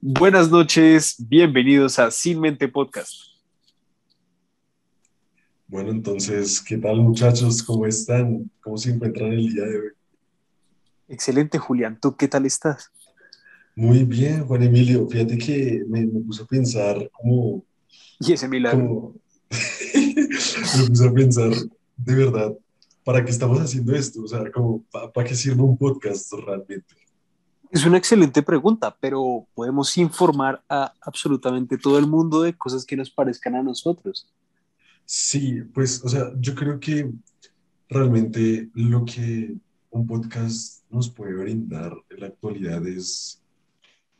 Buenas noches, bienvenidos a Sin Mente Podcast. Bueno, entonces, ¿qué tal muchachos? ¿Cómo están? ¿Cómo se encuentran el día de hoy? Excelente, Julián. ¿Tú qué tal estás? Muy bien, Juan Emilio. Fíjate que me, me puse a pensar como... Y ese milagro. como- me puse a pensar, de verdad, ¿para qué estamos haciendo esto? O sea, como, ¿para qué sirve un podcast realmente? Es una excelente pregunta, pero podemos informar a absolutamente todo el mundo de cosas que nos parezcan a nosotros. Sí, pues, o sea, yo creo que realmente lo que un podcast nos puede brindar en la actualidad es,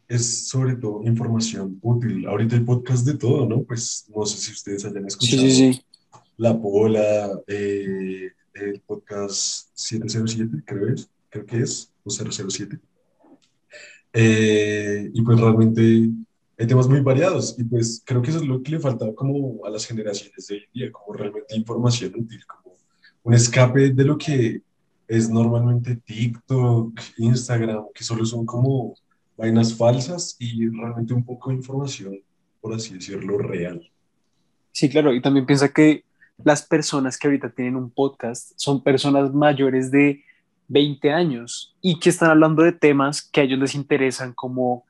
es sobre todo información útil. Ahorita hay podcast de todo, ¿no? Pues no sé si ustedes hayan escuchado Sí, sí, sí. La Pola, eh, el podcast 707, creo es, creo que es, o 007. Eh, y pues realmente hay temas muy variados y pues creo que eso es lo que le falta como a las generaciones de hoy en día, como realmente información útil, como un escape de lo que es normalmente TikTok, Instagram, que solo son como vainas falsas y realmente un poco de información, por así decirlo, real. Sí, claro. Y también piensa que las personas que ahorita tienen un podcast son personas mayores de 20 años y que están hablando de temas que a ellos les interesan como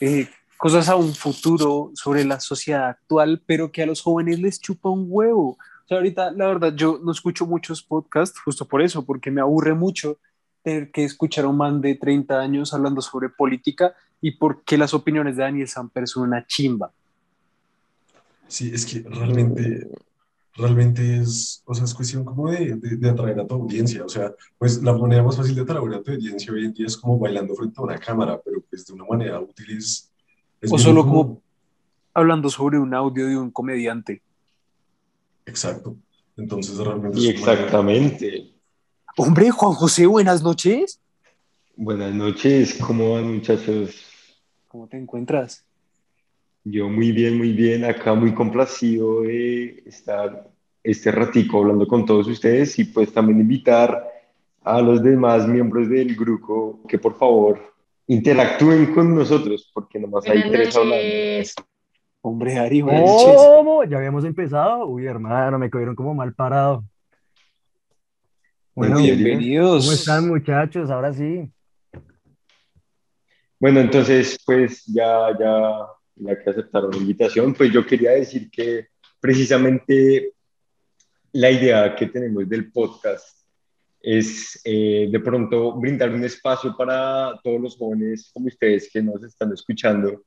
eh, cosas a un futuro sobre la sociedad actual, pero que a los jóvenes les chupa un huevo. O sea, ahorita, la verdad, yo no escucho muchos podcasts justo por eso, porque me aburre mucho tener que escuchar a un man de 30 años hablando sobre política y porque las opiniones de Daniel Samper son una chimba. Sí, es que realmente, realmente es, o sea, es cuestión como de, de, de atraer a tu audiencia. O sea, pues la manera más fácil de atraer a tu audiencia hoy en día es como bailando frente a una cámara, pero pues de una manera útil es... es O solo como hablando sobre un audio de un comediante. Exacto. Entonces realmente Y es una manera- exactamente. Hombre, Juan José, buenas noches. Buenas noches, ¿cómo van muchachos? ¿Cómo te encuentras? Yo muy bien, muy bien, acá muy complacido de estar este ratico hablando con todos ustedes y pues también invitar a los demás miembros del grupo que por favor interactúen con nosotros porque nomás hay tres hablando. noches. Hombre, Ari. ¿Cómo? ¿Ya habíamos empezado? Uy, hermano, me cogieron como mal parado. Bueno, bienvenidos. ¿cómo están muchachos? Ahora sí. Bueno, entonces, pues ya, ya, ya que aceptaron la invitación, pues yo quería decir que precisamente la idea que tenemos del podcast es eh, de pronto brindar un espacio para todos los jóvenes como ustedes que nos están escuchando,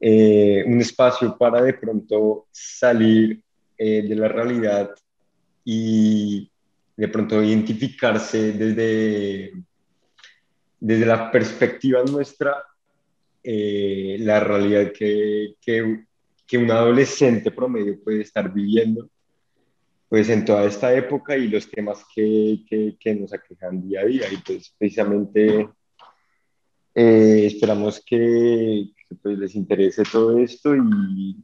eh, un espacio para de pronto salir eh, de la realidad y de pronto identificarse desde desde la perspectiva nuestra, eh, la realidad que, que, que, un adolescente promedio puede estar viviendo, pues en toda esta época y los temas que, que, nos aquejan día a día. Y pues precisamente eh, esperamos que, pues, les interese todo esto y,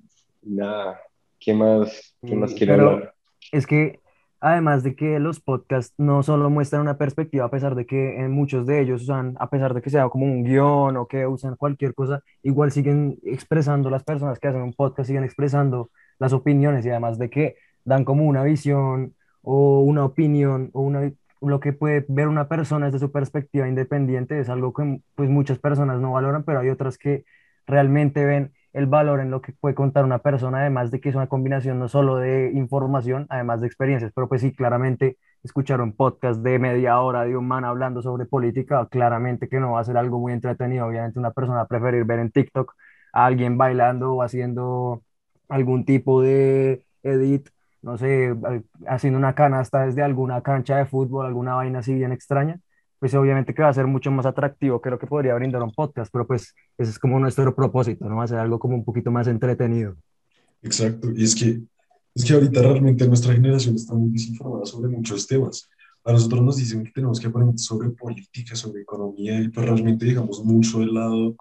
y nada, ¿qué más, qué más quiero pero- hablar? Es que además de que los podcasts no solo muestran una perspectiva, a pesar de que en muchos de ellos usan, a pesar de que sea como un guion o que usan cualquier cosa, igual siguen expresando las personas que hacen un podcast, siguen expresando las opiniones y además de que dan como una visión o una opinión o una, lo que puede ver una persona desde su perspectiva independiente es algo que pues muchas personas no valoran, pero hay otras que realmente ven el valor en lo que puede contar una persona, además de que es una combinación no solo de información, además de experiencias, pero pues sí, claramente escuchar un podcast de media hora de un man hablando sobre política, claramente que no va a ser algo muy entretenido, obviamente una persona a preferir ver en TikTok a alguien bailando o haciendo algún tipo de edit, no sé, haciendo una canasta desde alguna cancha de fútbol, alguna vaina así bien extraña, pues obviamente que va a ser mucho más atractivo que lo que podría brindar un podcast, pero pues ese es como nuestro propósito, ¿no? Ser algo como un poquito más entretenido. Exacto, y es que, es que ahorita realmente nuestra generación está muy desinformada sobre muchos temas. A nosotros nos dicen que tenemos que aprender sobre política, sobre economía, y pues realmente dejamos mucho de lado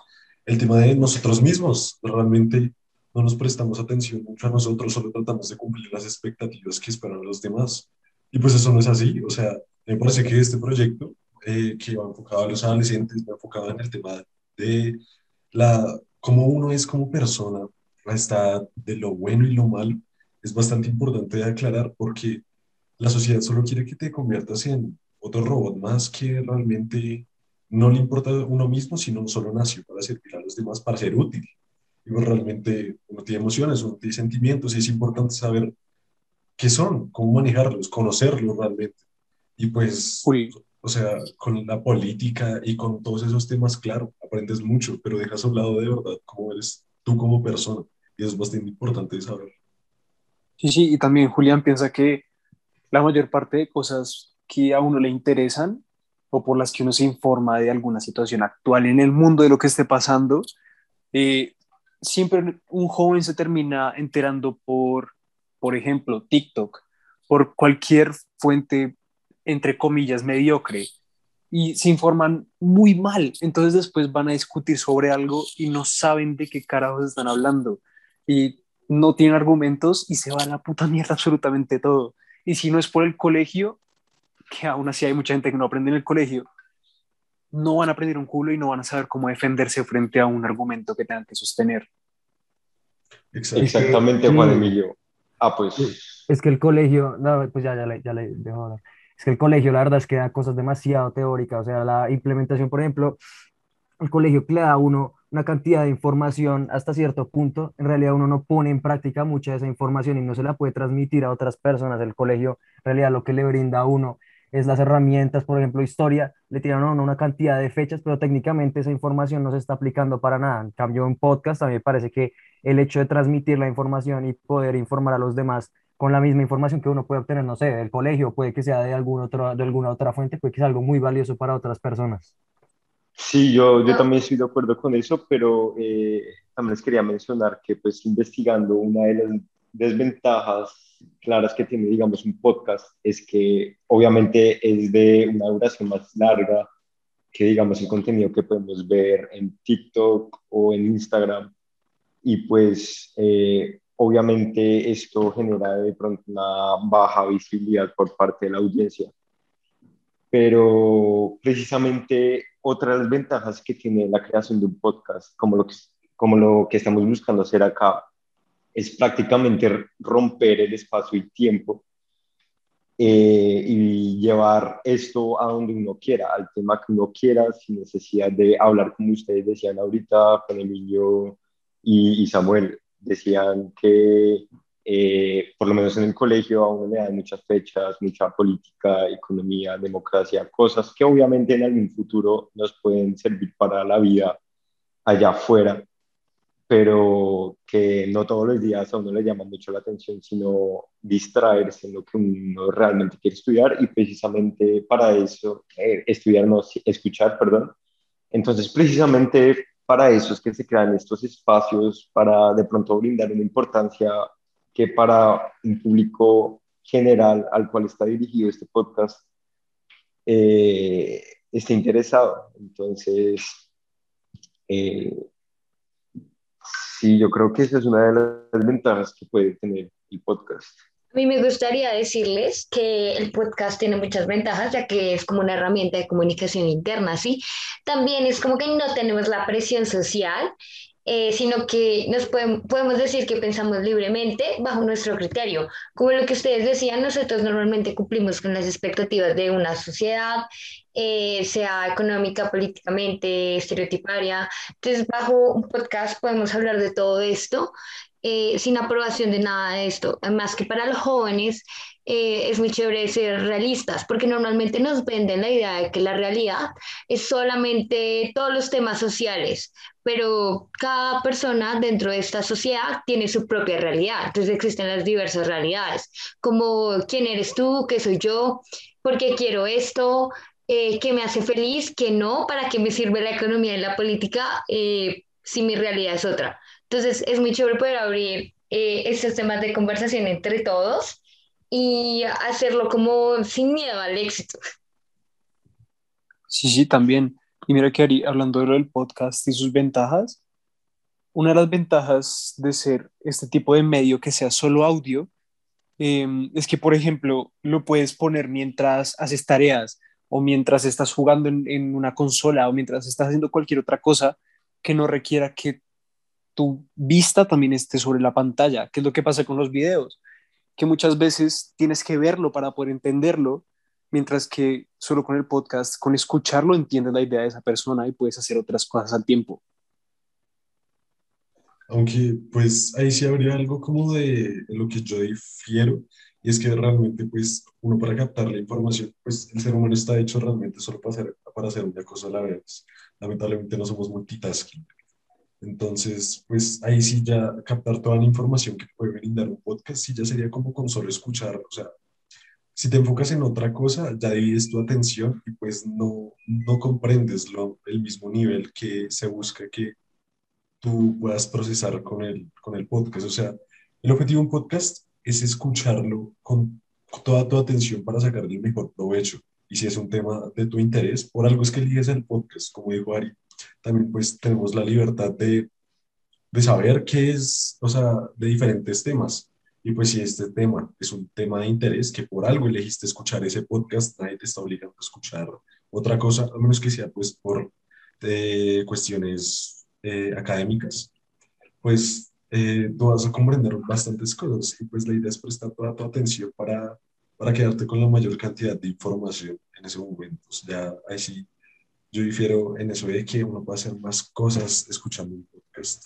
el tema de nosotros mismos. Realmente no nos prestamos atención mucho a nosotros, solo tratamos de cumplir las expectativas que esperan los demás. Y pues eso no es así. O sea, me parece que este proyecto, eh, que va enfocado a los adolescentes, va enfocado en el tema de la cómo uno es como persona, está de lo bueno y lo malo, es bastante importante de aclarar porque la sociedad solo quiere que te conviertas en otro robot más que realmente no le importa a uno mismo, sino solo nació para servir a los demás, para ser útil. Y pues realmente uno tiene emociones, uno tiene sentimientos y es importante saber qué son, cómo manejarlos, conocerlos realmente. Y pues, o sea, con la política y con todos esos temas, claro, aprendes mucho, pero dejas a un lado de verdad cómo eres tú como persona. Y eso es bastante importante saber. Sí, sí, y también Julián piensa que la mayor parte de cosas que a uno le interesan o por las que uno se informa de alguna situación actual en el mundo, de lo que esté pasando, eh, siempre un joven se termina enterando por, por ejemplo, TikTok, por cualquier fuente, entre comillas, mediocre, y se informan muy mal. Entonces después van a discutir sobre algo y no saben de qué carajos están hablando. Y no tienen argumentos y se va a la puta mierda absolutamente todo. Y si no es por el colegio, que aún así hay mucha gente que no aprende en el colegio, no van a aprender un culo y no van a saber cómo defenderse frente a un argumento que tengan que sostener. Exactamente, Juan Emilio. Ah, pues. Es que el colegio, no, pues ya, ya le, ya le dejo hablar. Es que el colegio, la verdad es que da cosas demasiado teóricas, o sea, la implementación, por ejemplo, el colegio que le da a uno una cantidad de información hasta cierto punto, en realidad uno no pone en práctica mucha de esa información y no se la puede transmitir a otras personas. El colegio, en realidad, lo que le brinda a uno es las herramientas, por ejemplo, historia, le tiran a uno una cantidad de fechas, pero técnicamente esa información no se está aplicando para nada. En cambio, en podcast a me parece que el hecho de transmitir la información y poder informar a los demás con la misma información que uno puede obtener, no sé, del colegio, puede que sea de, algún otro, de alguna otra fuente, puede que sea algo muy valioso para otras personas. Sí, yo, yo también estoy de acuerdo con eso, pero eh, también les quería mencionar que pues investigando una de las desventajas claras que tiene, digamos, un podcast es que obviamente es de una duración más larga que, digamos, el contenido que podemos ver en TikTok o en Instagram. Y pues, eh, obviamente esto genera de pronto una baja visibilidad por parte de la audiencia. Pero precisamente otras ventajas que tiene la creación de un podcast, como lo que, como lo que estamos buscando hacer acá, es prácticamente romper el espacio y tiempo eh, y llevar esto a donde uno quiera, al tema que uno quiera, sin necesidad de hablar como ustedes decían ahorita, con Emilio y, y Samuel. Decían que eh, por lo menos en el colegio a uno le dan muchas fechas, mucha política, economía, democracia, cosas que obviamente en algún futuro nos pueden servir para la vida allá afuera, pero que no todos los días a uno le llama mucho la atención, sino distraerse en lo que uno realmente quiere estudiar y precisamente para eso, eh, estudiar, no, escuchar, perdón. Entonces, precisamente para eso es que se crean estos espacios para de pronto brindar una importancia que para un público general al cual está dirigido este podcast eh, esté interesado. Entonces, eh, sí, yo creo que esa es una de las ventajas que puede tener el podcast. A mí me gustaría decirles que el podcast tiene muchas ventajas, ya que es como una herramienta de comunicación interna, ¿sí? También es como que no tenemos la presión social eh, sino que nos podemos decir que pensamos libremente bajo nuestro criterio. Como lo que ustedes decían, nosotros normalmente cumplimos con las expectativas de una sociedad, eh, sea económica, políticamente, estereotiparia. Entonces, bajo un podcast podemos hablar de todo esto eh, sin aprobación de nada de esto. Además que para los jóvenes eh, es muy chévere ser realistas, porque normalmente nos venden la idea de que la realidad es solamente todos los temas sociales, pero cada persona dentro de esta sociedad tiene su propia realidad. Entonces existen las diversas realidades, como quién eres tú, qué soy yo, por qué quiero esto, eh, qué me hace feliz, qué no, para qué me sirve la economía y la política si mi realidad es otra. Entonces es muy chévere poder abrir eh, estos temas de conversación entre todos y hacerlo como sin miedo al éxito. Sí, sí, también. Y mira que hablando de lo del podcast y sus ventajas, una de las ventajas de ser este tipo de medio que sea solo audio em, es que, por ejemplo, lo puedes poner mientras haces tareas o mientras estás jugando en, en, una consola o mientras estás haciendo cualquier otra cosa que no requiera que tu vista también esté sobre la pantalla, que es lo que pasa con los videos, que muchas veces tienes que verlo para poder entenderlo, mientras que solo con el podcast, con escucharlo, entiendes la idea de esa persona y puedes hacer otras cosas al tiempo. Aunque pues ahí sí habría algo como de, lo que yo difiero, y es que realmente pues uno para captar la información, pues el ser humano está hecho realmente solo para hacer, para hacer una cosa a la vez. Lamentablemente no somos multitasking. Entonces, pues ahí sí ya captar toda la información que puede brindar un podcast, sí ya sería como con solo escuchar, o sea, si te enfocas en otra cosa, ya divides tu atención y pues no, no comprendes lo, el mismo nivel que se busca que tú puedas procesar con el, con el podcast. O sea, el objetivo de un podcast es escucharlo con toda tu atención para sacarle el mejor provecho. Y si es un tema de tu interés, por algo es que eliges el podcast, como dijo Ari, también pues tenemos la libertad de, de saber qué es, o sea, de diferentes temas. Y pues si este tema es un tema de interés, que por algo elegiste escuchar ese podcast, nadie te está obligando a escuchar otra cosa, a menos que sea pues por eh, cuestiones eh, académicas, pues eh, tú vas a comprender bastantes cosas y pues la idea es prestar toda tu atención para, para quedarte con la mayor cantidad de información en ese momento. O sea, ahí sí, yo difiero en eso de que uno puede hacer más cosas escuchando un podcast.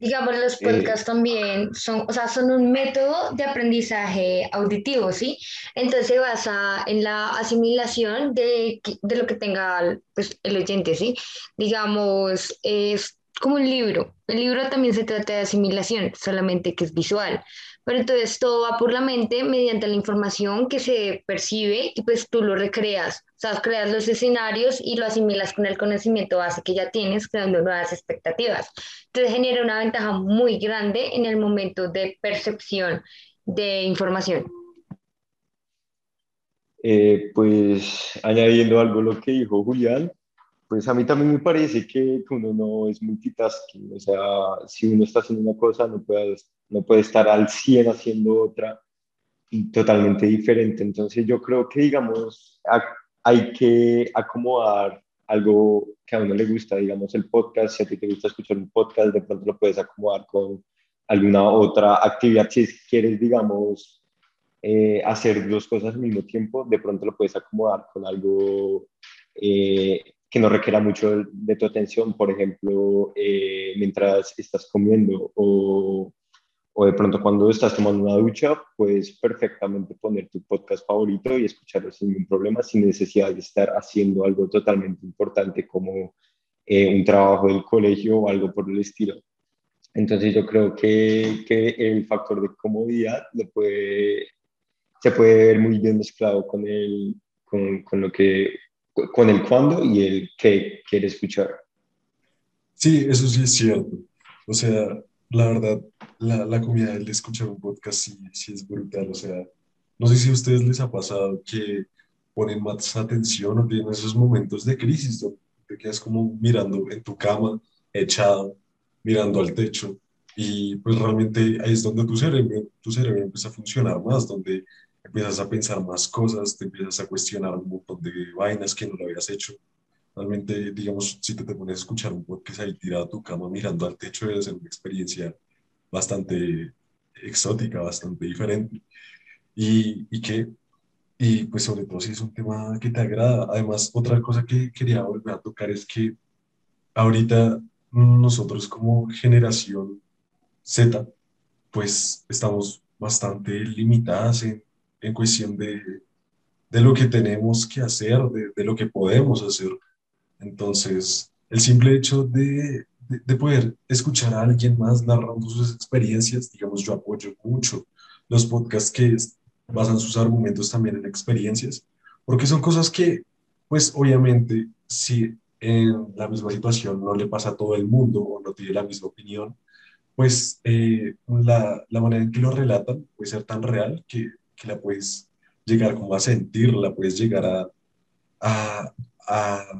Digamos, los eh, podcasts también son, o sea, son un método de aprendizaje auditivo, ¿sí? Entonces se basa en la asimilación de, de lo que tenga pues, el oyente, ¿sí? Digamos, es como un libro. El libro también se trata de asimilación, solamente que es visual. Pero entonces todo va por la mente mediante la información que se percibe y pues tú lo recreas. Sea, creas los escenarios y lo asimilas con el conocimiento base que ya tienes, creando nuevas expectativas. Entonces genera una ventaja muy grande en el momento de percepción de información. Eh, pues añadiendo algo a lo que dijo Julián, pues a mí también me parece que uno no es multitasking, o sea, si uno está haciendo una cosa no puede, no puede estar al 100 haciendo otra totalmente diferente. Entonces yo creo que, digamos, hay que acomodar algo que a uno le gusta, digamos, el podcast, si a ti te gusta escuchar un podcast, de pronto lo puedes acomodar con alguna otra actividad, si quieres, digamos, eh, hacer dos cosas al mismo tiempo, de pronto lo puedes acomodar con algo eh, que no requiera mucho de tu atención, por ejemplo, eh, mientras estás comiendo o, o, de pronto cuando estás tomando una ducha, puedes perfectamente poner tu podcast favorito y escucharlo sin ningún problema, sin necesidad de estar haciendo algo totalmente importante como eh, un trabajo del colegio o algo por el estilo. Entonces yo creo que, que el factor de comodidad puede, se puede ver muy bien mezclado con, el, con, con lo que con el cuándo y el qué quiere escuchar. Sí, eso sí es cierto. O sea, la verdad, la, la comida de escuchar un podcast sí, sí es brutal. O sea, no sé si a ustedes les ha pasado que ponen más atención o tienen esos momentos de crisis donde te quedas como mirando en tu cama, echado, mirando al techo. Y pues realmente ahí es donde tu cerebro, tu cerebro empieza a funcionar más, donde empiezas a pensar más cosas, te empiezas a cuestionar un montón de vainas que no lo habías hecho. Realmente, digamos, si te, pones a escuchar un podcast ahí tirado a tu cama mirando al techo, debe ser una experiencia bastante exótica, bastante diferente. Y, y que, y pues sobre todo si es un tema que te agrada. Además, otra cosa que quería volver a tocar es que ahorita nosotros como generación Z, pues estamos bastante limitadas en en cuestión de, de lo que tenemos que hacer, de, de, lo que podemos hacer. Entonces, el simple hecho de, de, poder escuchar a alguien más narrando sus experiencias, digamos, yo apoyo mucho los podcasts que basan sus argumentos también en experiencias, porque son cosas que, pues obviamente, si en la misma situación no le pasa a todo el mundo o no tiene la misma opinión, pues eh, la, la manera en que lo relatan puede ser tan real que que la puedes llegar como a sentir, la puedes llegar a, a,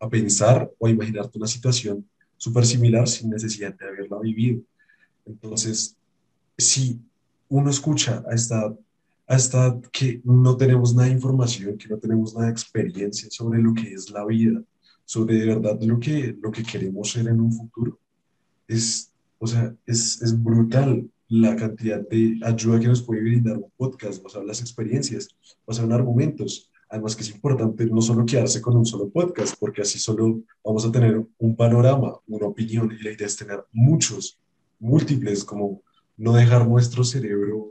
a pensar o a imaginarte una situación súper similar sin necesidad de haberla vivido. Entonces, si uno escucha a esta, a esta que no tenemos nada de información, que no tenemos nada de experiencia sobre lo que es la vida, sobre de verdad lo que, lo que queremos ser en un futuro, es, o sea, es, es brutal la cantidad de ayuda que nos puede brindar un podcast, basado en las experiencias, basado en argumentos. Además que es importante no solo quedarse con un solo podcast, porque así solo vamos a tener un panorama, una opinión, y la idea es tener muchos, múltiples, como no dejar nuestro cerebro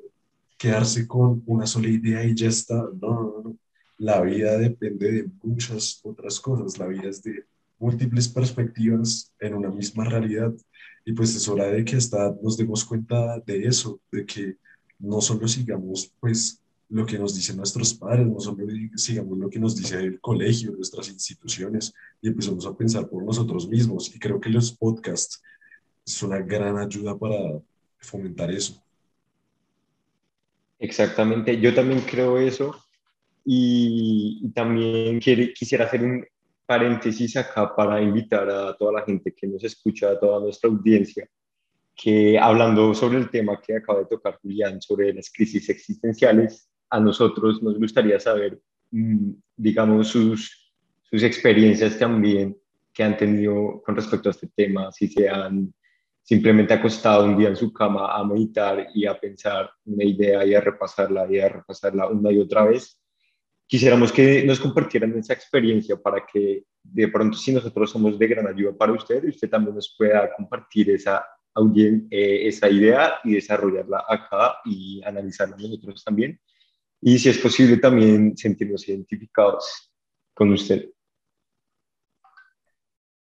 quedarse con una sola idea y ya está. No, no, no. La vida depende de muchas otras cosas. La vida es de múltiples perspectivas en una misma realidad. Y pues es hora de que hasta nos demos cuenta de eso, de que no solo sigamos pues lo que nos dicen nuestros padres, no solo sigamos lo que nos dice el colegio, nuestras instituciones, y empezamos a pensar por nosotros mismos. Y creo que los podcasts es una gran ayuda para fomentar eso. Exactamente, yo también creo eso y, también quisiera hacer un paréntesis acá para invitar a toda la gente que nos escucha, a toda nuestra audiencia, que hablando sobre el tema que acaba de tocar Julián, sobre las crisis existenciales, a nosotros nos gustaría saber, mm, digamos, sus, sus experiencias también que han tenido con respecto a este tema, si se han simplemente acostado un día en su cama a meditar y a pensar una idea y a repasarla y a repasarla una y otra vez. Quisiéramos que nos compartieran esa experiencia para que de pronto si nosotros somos de gran ayuda para usted, usted también nos pueda compartir esa, eh, esa idea y desarrollarla acá y analizarla nosotros también y si es posible también sentirnos identificados con usted.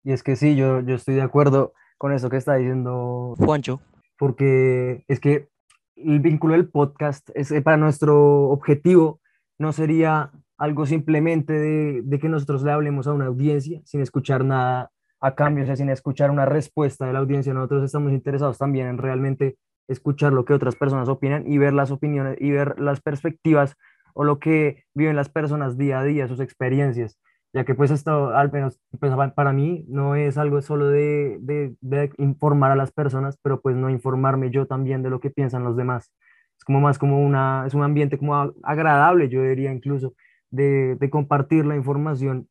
Y es que sí, yo, yo estoy de acuerdo con eso que está diciendo Juancho. Porque es que el vínculo del podcast es eh, para nuestro objetivo no sería algo simplemente de, de, que nosotros le hablemos a una audiencia sin escuchar nada a cambio, o sea, sin escuchar una respuesta de la audiencia. Nosotros estamos interesados también en realmente escuchar lo que otras personas opinan y ver las opiniones y ver las perspectivas o lo que viven las personas día a día, sus experiencias, ya que pues esto, al menos pues, para mí, no es algo solo de, de, informar a las personas, pero pues no informarme yo también de lo que piensan los demás. Es como más como una, es un ambiente como agradable, yo diría incluso, de, de compartir la información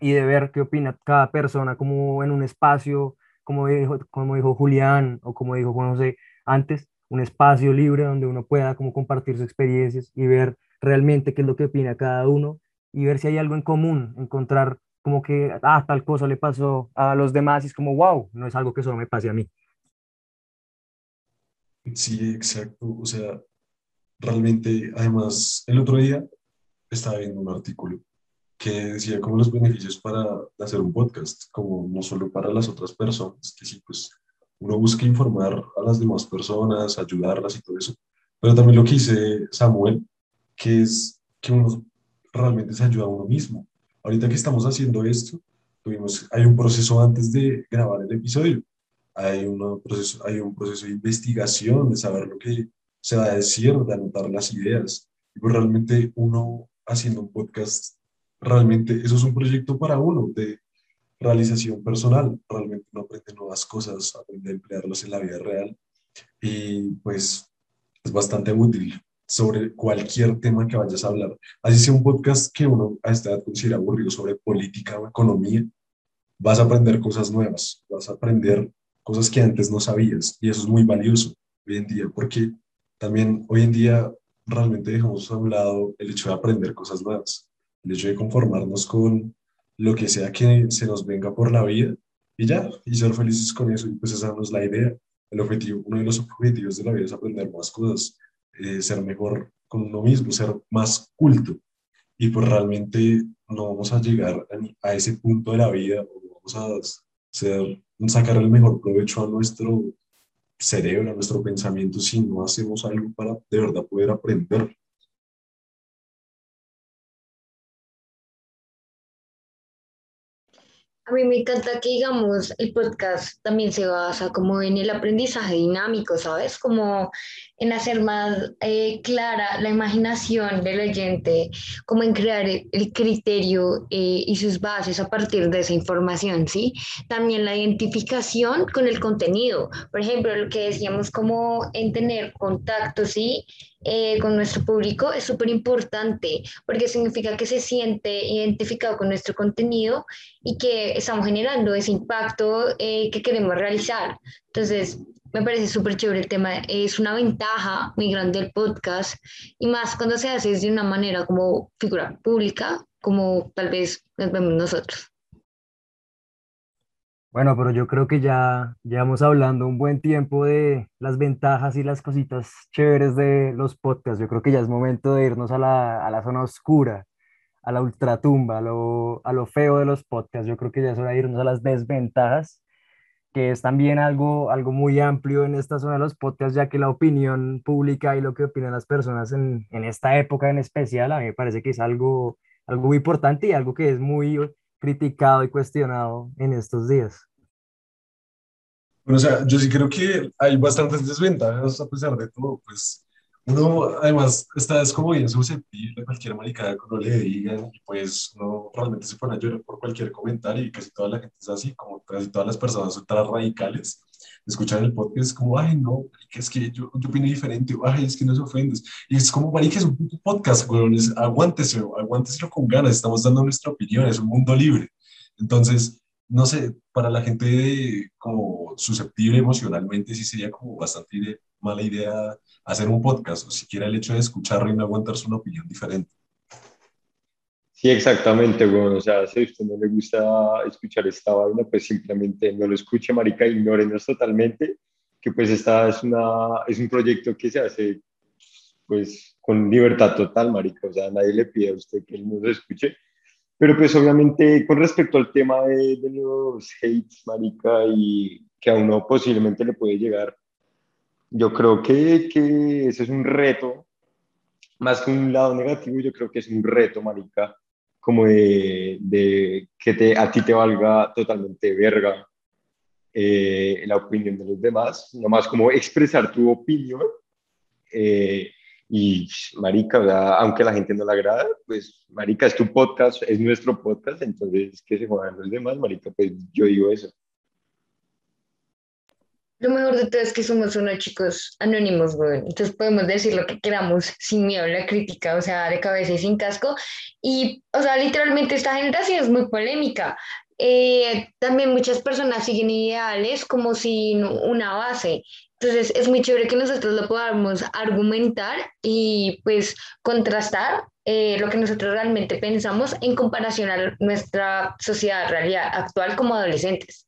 y de ver qué opina cada persona como en un espacio, como dijo, como dijo Julián o como dijo Juan José, antes, un espacio libre donde uno pueda como compartir sus experiencias y ver realmente qué es lo que opina cada uno y ver si hay algo en común, encontrar como que, ah, tal cosa le pasó a los demás y es como, wow, no es algo que solo me pase a mí. Sí, exacto. O sea, realmente, además, el otro día estaba viendo un artículo que decía como los beneficios para hacer un podcast, como no solo para las otras personas, que sí, pues uno busca informar a las demás personas, ayudarlas y todo eso, pero también lo que dice Samuel, que es que uno realmente se ayuda a uno mismo. Ahorita que estamos haciendo esto, tuvimos, hay un proceso antes de grabar el episodio, hay, proceso, hay un proceso de investigación, de saber lo que se va a decir, de anotar las ideas. Y pues realmente uno haciendo un podcast, realmente eso es un proyecto para uno, de realización personal. Realmente uno aprende nuevas cosas, aprende a emplearlas en la vida real y pues es bastante útil sobre cualquier tema que vayas a hablar. Así sea un podcast que uno a esta edad considera aburrido sobre política o economía, vas a aprender cosas nuevas, vas a aprender cosas que antes no sabías y eso es muy valioso hoy en día porque también hoy en día realmente dejamos a un lado el hecho de aprender cosas nuevas, el hecho de conformarnos con lo que sea que se nos venga por la vida y ya, y ser felices con eso. Y pues esa no es la idea. El objetivo, uno de los objetivos de la vida es aprender más cosas, eh, ser mejor con uno mismo, ser más culto. Y pues realmente no vamos a llegar a, ese punto de la vida, o vamos a ser, sacar el mejor provecho a nuestro cerebro, a nuestro pensamiento, si no hacemos algo para de verdad poder aprender. A mí me encanta que, digamos, el podcast también se basa como en el aprendizaje dinámico, ¿sabes? Como en hacer más eh, clara la imaginación del oyente, como en crear el, criterio eh, y sus bases a partir de esa información, ¿sí? También la identificación con el contenido, por ejemplo, lo que decíamos como en tener contacto, ¿sí? Eh, con nuestro público es súper importante porque significa que se siente identificado con nuestro contenido y que estamos generando ese impacto que queremos realizar. Entonces, me parece súper chévere el tema. Es una ventaja muy grande del podcast y más cuando se hace de una manera como figura pública, como tal vez nos vemos nosotros. Bueno, pero yo creo que ya llevamos hablando un buen tiempo de las ventajas y las cositas chéveres de los podcasts. Yo creo que ya es momento de irnos a la, a la zona oscura, a la ultratumba, a lo, a lo feo de los podcasts. Yo creo que ya es hora de irnos a las desventajas que es también algo, algo muy amplio en esta zona de los podcasts, ya que la opinión pública y lo que opinan las personas en, en esta época en especial, a mí me parece que es algo, algo muy importante y algo que es muy criticado y cuestionado en estos días. Bueno, o sea, yo sí creo que hay bastantes desventajas a pesar de todo, pues uno además está es como bien susceptible a cualquier maricada que uno le digan y pues uno realmente se pone a llorar por cualquier comentario y casi toda la gente es así, como casi todas las personas ultra radicales escuchan el podcast es como, ay no, es que yo, yo opino diferente, ay es que no se ofendes y es como, marica, es un podcast, aguántese, aguántese con ganas, estamos dando nuestra opinión, es un mundo libre, entonces no sé, para la gente como susceptible emocionalmente sí sería como bastante mala idea hacer un podcast o siquiera el hecho de escucharlo y no aguantarse una opinión diferente. Sí, exactamente, bueno, o sea, si a usted no le gusta escuchar esta vaina, pues simplemente no lo escuche, marica, ignórenos totalmente, que pues esta es, una, es un proyecto que se hace pues con libertad total, marica, o sea, nadie le pide a usted que él no lo escuche, pero pues obviamente con respecto al tema de, de los hates, marica, y que a uno posiblemente le puede llegar, yo creo que, que ese es un reto, más que un lado negativo, yo creo que es un reto, marica, como de, de que te, a ti te valga totalmente verga eh, la opinión de los demás, nomás como expresar tu opinión. Eh, y, marica, aunque la gente no le agrada, pues, marica, es tu podcast, es nuestro podcast, entonces que se jodan los demás, marica, pues yo digo eso. Lo mejor de todo es que somos unos chicos anónimos, güey. Entonces podemos decir lo que queramos sin miedo a la crítica, o sea, de cabeza y sin casco. Y, o sea, literalmente esta generación es muy polémica. Eh, también muchas personas siguen ideales como sin una base. Entonces es muy chévere que nosotros lo podamos argumentar y pues contrastar eh, lo que nosotros realmente pensamos en comparación a nuestra sociedad realidad actual como adolescentes.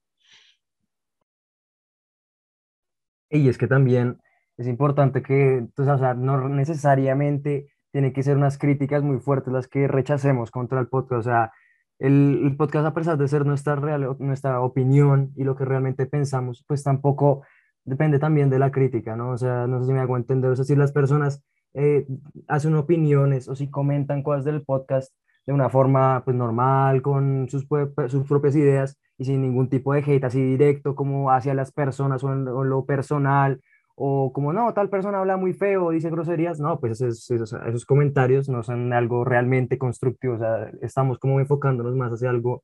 Y es que también es importante que, entonces, o sea, no necesariamente tiene que ser unas críticas muy fuertes las que rechacemos contra el podcast. O sea, el, el, podcast, a pesar de ser nuestra, real, nuestra opinión y lo que realmente pensamos, pues tampoco depende también de la crítica, ¿no? O sea, no sé si me hago entender. O sea, si las personas eh, hacen opiniones o si comentan cosas del podcast de una forma pues normal, con sus, sus propias ideas, y sin ningún tipo de hate así directo como hacia las personas o lo personal o como no, tal persona habla muy feo o dice groserías, no, pues esos, esos, comentarios no son algo realmente constructivo, o sea, estamos como enfocándonos más hacia algo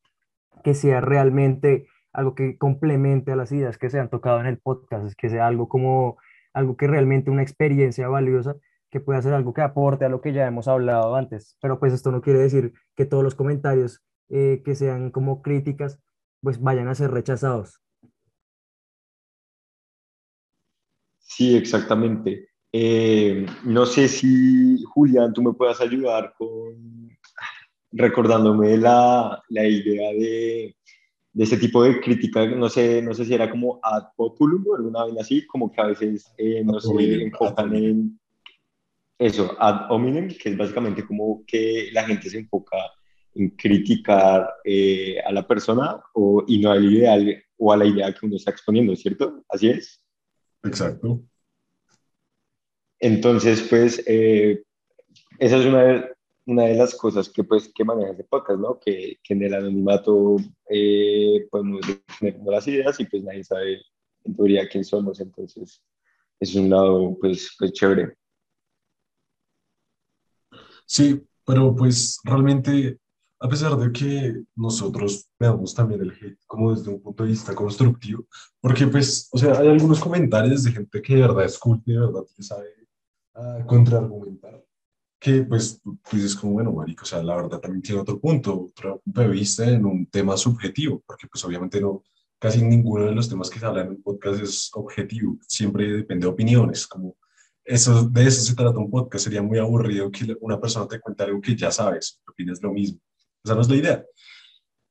que sea realmente algo que complemente a las ideas que se han tocado en el podcast, que sea algo como algo que realmente una experiencia valiosa que pueda ser algo que aporte a lo que ya hemos hablado antes, pero pues esto no quiere decir que todos los comentarios eh, que sean como críticas pues vayan a ser rechazados. Sí, exactamente. Eh, no sé si, Julián, tú me puedas ayudar con recordándome la, la idea de, de este tipo de crítica, no sé, no sé si era como ad populum o alguna vez así, como que a veces eh, no se enfocan en eso, ad hominem, que es básicamente como que la gente se enfoca en criticar eh, a la persona o, y no al ideal o a la idea que uno está exponiendo, ¿cierto? Así es. Exacto. Entonces, pues, eh, esa es una de, una de las cosas que, pues, que maneja este podcast, ¿no? Que, que en el anonimato eh, podemos tener las ideas y pues nadie sabe en teoría quién somos, entonces es un lado pues, pues chévere. Sí, pero pues realmente, a pesar de que nosotros veamos también el hate como desde un punto de vista constructivo, porque pues, o sea, hay algunos comentarios de gente que de verdad es de verdad que sabe uh, contraargumentar, que pues tú dices como, bueno, marico, o sea, la verdad también tiene otro punto, otro punto de vista en un tema subjetivo, porque pues obviamente no, casi ninguno de los temas que se hablan en un podcast es objetivo, siempre depende de opiniones, como eso, de eso se trata un podcast, sería muy aburrido que una persona te cuente algo que ya sabes, opinas lo mismo, esa no es la idea.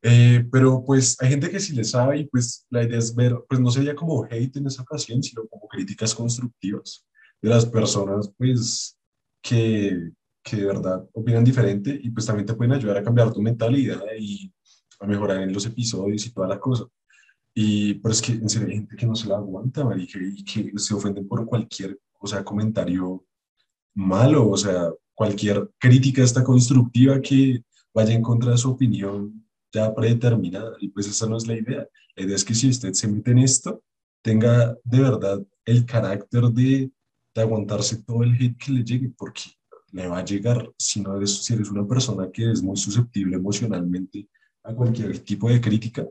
Eh, pero pues hay gente que sí le sabe y pues la idea es ver, pues no sería como hate en esa ocasión, sino como críticas constructivas de las personas pues que, que de verdad opinan diferente y pues también te pueden ayudar a cambiar tu mentalidad y a mejorar en los episodios y toda la cosa. Y, pero es que en serio hay gente que no se la aguanta, marica, y que se ofenden por cualquier, o sea, comentario malo, o sea, cualquier crítica esta constructiva que vaya en contra de su opinión ya predeterminada. Y pues esa no es la idea. La idea es que si usted se mete en esto, tenga de verdad el carácter de, de aguantarse todo el hate que le llegue, porque le va a llegar si, no eres, si eres una persona que es muy susceptible emocionalmente a cualquier tipo de crítica,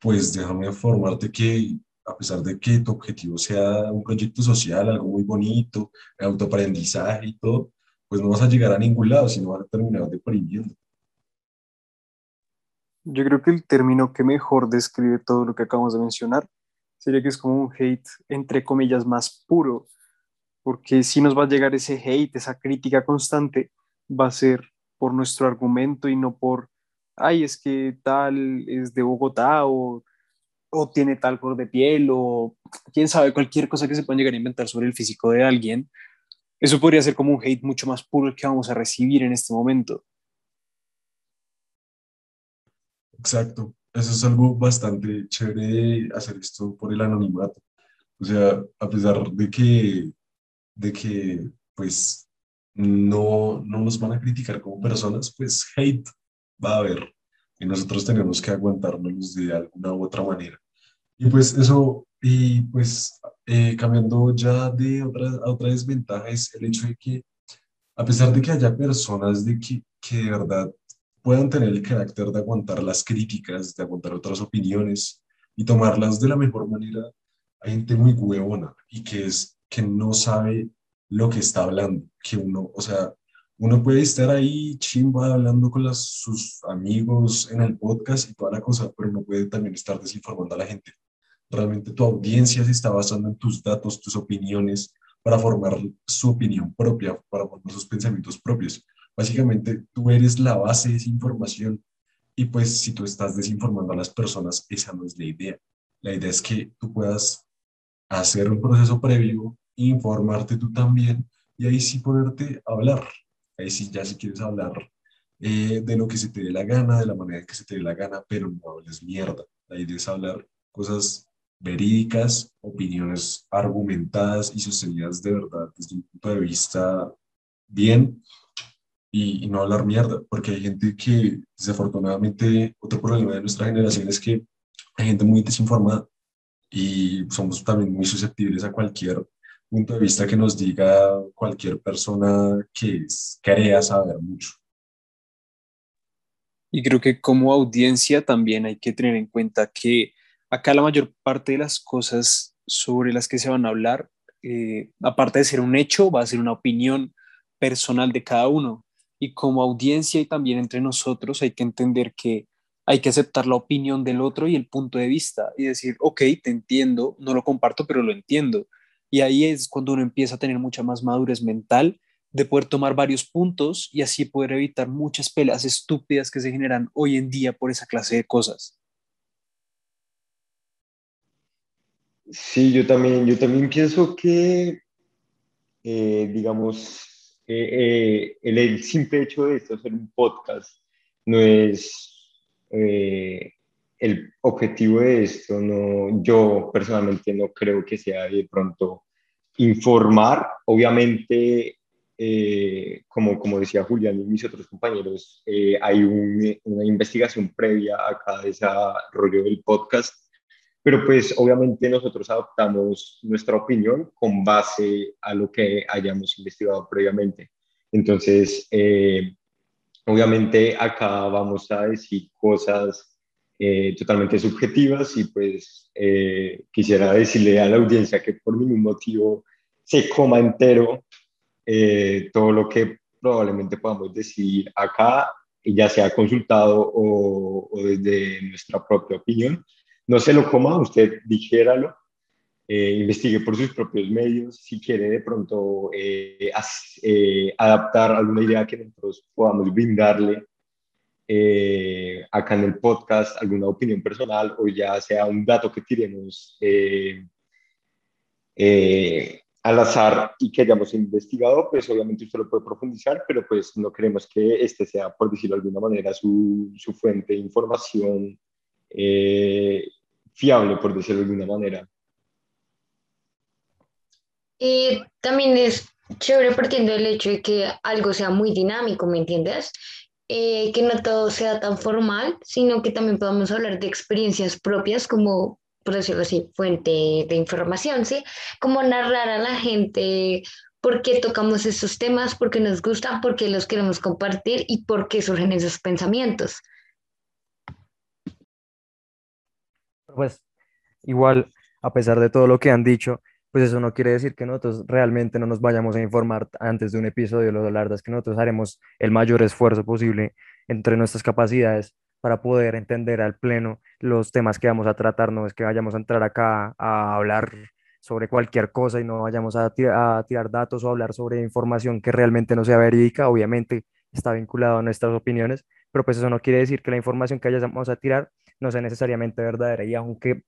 pues déjame informarte que a pesar de que tu objetivo sea un proyecto social, algo muy bonito, autoaprendizaje y todo, pues no vas a llegar a ningún lado, sino vas a terminar deprimiendo. Yo creo que el término que mejor describe todo lo que acabamos de mencionar sería que es como un hate, entre comillas, más puro, porque si nos va a llegar ese hate, esa crítica constante, va a ser por nuestro argumento y no por, ay, es que tal es de Bogotá o, o tiene tal color de piel o quién sabe, cualquier cosa que se pueda llegar a inventar sobre el físico de alguien. Eso podría ser como un hate mucho más puro el que vamos a recibir en este momento. Exacto. Eso es algo bastante chévere hacer esto por el anonimato. O sea, a pesar de que de que pues no, no nos van a criticar como personas, pues hate va a haber y nosotros tenemos que aguantárnoslos de alguna u otra manera. Y pues eso, y pues eh, cambiando ya de otra, a otra desventaja es el hecho de que a pesar de que haya personas de que, que de verdad puedan tener el carácter de aguantar las críticas, de aguantar otras opiniones y tomarlas de la mejor manera, hay gente muy huevona y que es que no sabe lo que está hablando, que uno, o sea, uno puede estar ahí chimba hablando con sus amigos en el podcast y toda la cosa, pero no puede también estar desinformando a la gente. Realmente tu audiencia se está basando en tus datos, tus opiniones, para formar su opinión propia, para formar sus pensamientos propios. Básicamente, tú eres la base de esa información y pues si tú estás desinformando a las personas, esa no es la idea. La idea es que tú puedas hacer un proceso previo informarte tú también y ahí sí ponerte a hablar. Ahí sí, ya si quieres hablar eh, de lo que se te dé la gana, de la manera que se te dé la gana, pero no hables mierda. La idea es hablar cosas verídicas, opiniones argumentadas y sostenidas de verdad desde un punto de vista bien y, no hablar mierda, porque hay gente que desafortunadamente, otro problema de nuestra generación es que hay gente muy desinformada y somos también muy susceptibles a cualquier punto de vista que nos diga cualquier persona que crea saber mucho. Y creo que como audiencia también hay que tener en cuenta que acá la mayor parte de las cosas sobre las que se van a hablar, eh, aparte de ser un hecho, va a ser una opinión personal de cada uno. Y como audiencia y también entre nosotros hay que entender que hay que aceptar la opinión del otro y el punto de vista y decir, ok, te entiendo, no lo comparto, pero lo entiendo. Y ahí es cuando uno empieza a tener mucha más madurez mental de poder tomar varios puntos y así poder evitar muchas peleas estúpidas que se generan hoy en día por esa clase de cosas. Sí, yo también, yo también pienso que, eh, digamos, eh, eh, el, simple hecho de esto, hacer un podcast, no es el objetivo de esto, no, yo personalmente no creo que sea de pronto informar, obviamente, como, como decía Julián y mis otros compañeros, hay una investigación previa a cada desarrollo del podcast, pero pues obviamente nosotros adoptamos nuestra opinión con base a lo que hayamos investigado previamente. Entonces, eh, obviamente acá vamos a decir cosas eh, totalmente subjetivas y pues eh, quisiera decirle a la audiencia que por ningún motivo se coma entero todo lo que probablemente podamos decir acá, ya sea consultado o, o desde nuestra propia opinión. No se lo coma, usted dijéralo, eh, investigue por sus propios medios, si quiere de pronto eh, eh, adaptar alguna idea que nosotros podamos brindarle acá en el podcast, alguna opinión personal o ya sea un dato que tiremos al azar y que hayamos investigado, pues obviamente usted lo puede profundizar, pero pues no queremos que este sea, por decirlo de alguna manera, su fuente de información fiable, por decirlo de alguna manera. Y también es chévere partiendo del hecho de que algo sea muy dinámico, ¿me entiendes? Eh, que no todo sea tan formal, sino que también podamos hablar de experiencias propias como, por decirlo así, fuente de información, ¿sí? Como narrar a la gente por qué tocamos esos temas, por qué nos gustan, por qué los queremos compartir y por qué surgen esos pensamientos. Pues igual, a pesar de todo lo que han dicho, pues eso no quiere decir que nosotros realmente no nos vayamos a informar antes de un episodio. Lo verdad es que nosotros haremos el mayor esfuerzo posible entre nuestras capacidades para poder entender al pleno los temas que vamos a tratar. No es que vayamos a entrar acá a hablar sobre cualquier cosa y no vayamos a, a tirar datos o hablar sobre información que realmente no sea verídica. Obviamente está vinculado a nuestras opiniones, pero pues eso no quiere decir que la información que vayamos a tirar no sea necesariamente verdadera. Y aunque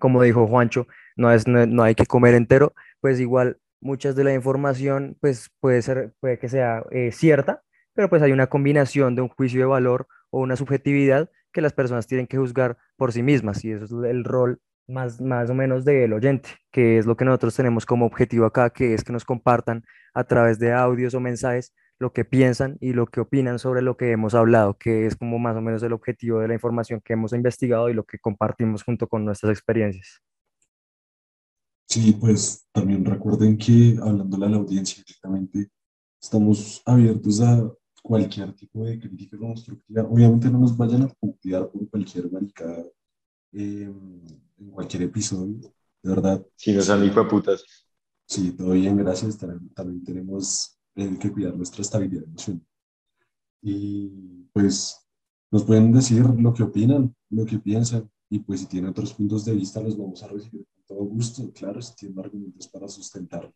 como dijo Juancho, no, es, no, hay que comer entero, pues igual muchas de la información pues puede ser, puede que sea eh, cierta, pero pues hay una combinación de un juicio de valor o una subjetividad que las personas tienen que juzgar por sí mismas y eso es el rol más, más o menos del oyente, que es lo que nosotros tenemos como objetivo acá, que es que nos compartan a través de audios o mensajes lo que piensan y lo que opinan sobre lo que hemos hablado, que es como más o menos el objetivo de la información que hemos investigado y lo que compartimos junto con nuestras experiencias. Sí, pues también recuerden que hablándole a la audiencia directamente, estamos abiertos a cualquier tipo de crítica constructiva. Obviamente no nos vayan a putear por cualquier maricada em, en cualquier episodio, de verdad. Si no son hijo de putas. Sí, todo bien, gracias. también tenemos hay que cuidar nuestra estabilidad emocional. Y pues nos pueden decir lo que opinan, lo que piensan, y pues si tienen otros puntos de vista los vamos a recibir con todo gusto, claro, si tienen argumentos para sustentarlo.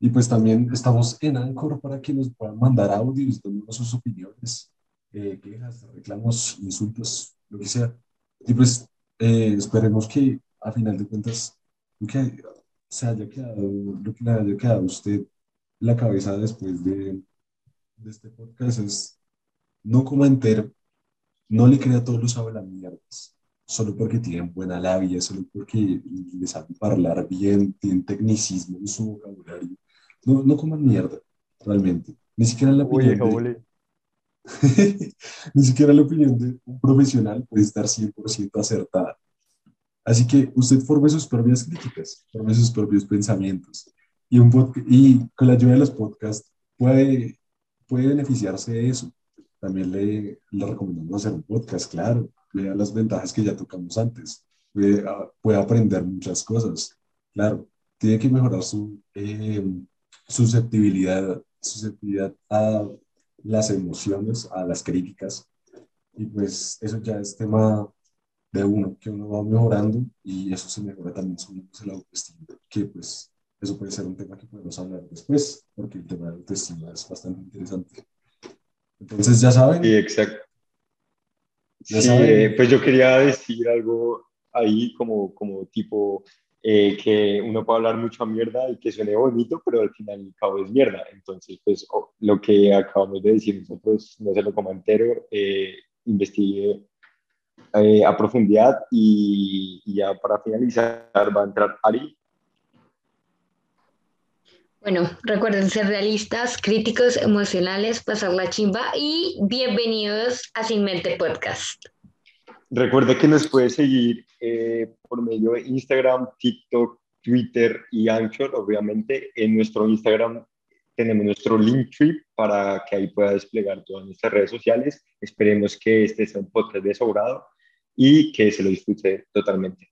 Y pues también estamos en Anchor para que nos puedan mandar audios, dándonos sus opiniones, eh, quejas, reclamos, insultos, lo que sea. Y pues eh, esperemos que a final de cuentas lo que se haya quedado, lo que le haya quedado a usted la cabeza después de, de este podcast es no como entero, no le crea a todos los hablamierdas, solo porque tienen buena labia, solo porque les saben hablar bien, tienen tecnicismo en su vocabulario. No, no coman mierda, realmente. Ni siquiera la opinión de, ni siquiera la opinión de un profesional puede estar 100% acertada. Así que usted forme sus propias críticas, forme sus propios pensamientos y, un y con la ayuda de los podcasts puede, puede beneficiarse de eso. También le, le recomendamos hacer un podcast, claro, vea las ventajas que ya tocamos antes, puede, ah, puede aprender muchas cosas, claro, tiene que mejorar su eh, susceptibilidad, susceptibilidad a las emociones, a las críticas, y pues eso ya es tema de uno, que uno va mejorando y eso se mejora también su, la autoestima, que pues eso puede ser un tema que podemos hablar después, porque el tema de autoestima es bastante interesante. Entonces, ya saben. Sí, exacto. ¿Ya sí, eh, pues yo quería decir algo ahí como, como tipo eh, que uno puede hablar mucho a mierda y que suene bonito, pero al final y cabo es mierda. Entonces, pues lo que acabamos de decir nosotros, no se lo como entero, eh, investigue eh, a profundidad y, y, ya para finalizar va a entrar Ari bueno, recuerden ser realistas, críticos, emocionales, pasar la chimba y bienvenidos a Sin Mente Podcast. Recuerde que nos puede seguir eh, por medio de Instagram, TikTok, Twitter y Anchor, obviamente. En nuestro Instagram tenemos nuestro link trip para que ahí pueda desplegar todas nuestras redes sociales. Esperemos que este sea un podcast de sobrado y que se lo disfrute totalmente.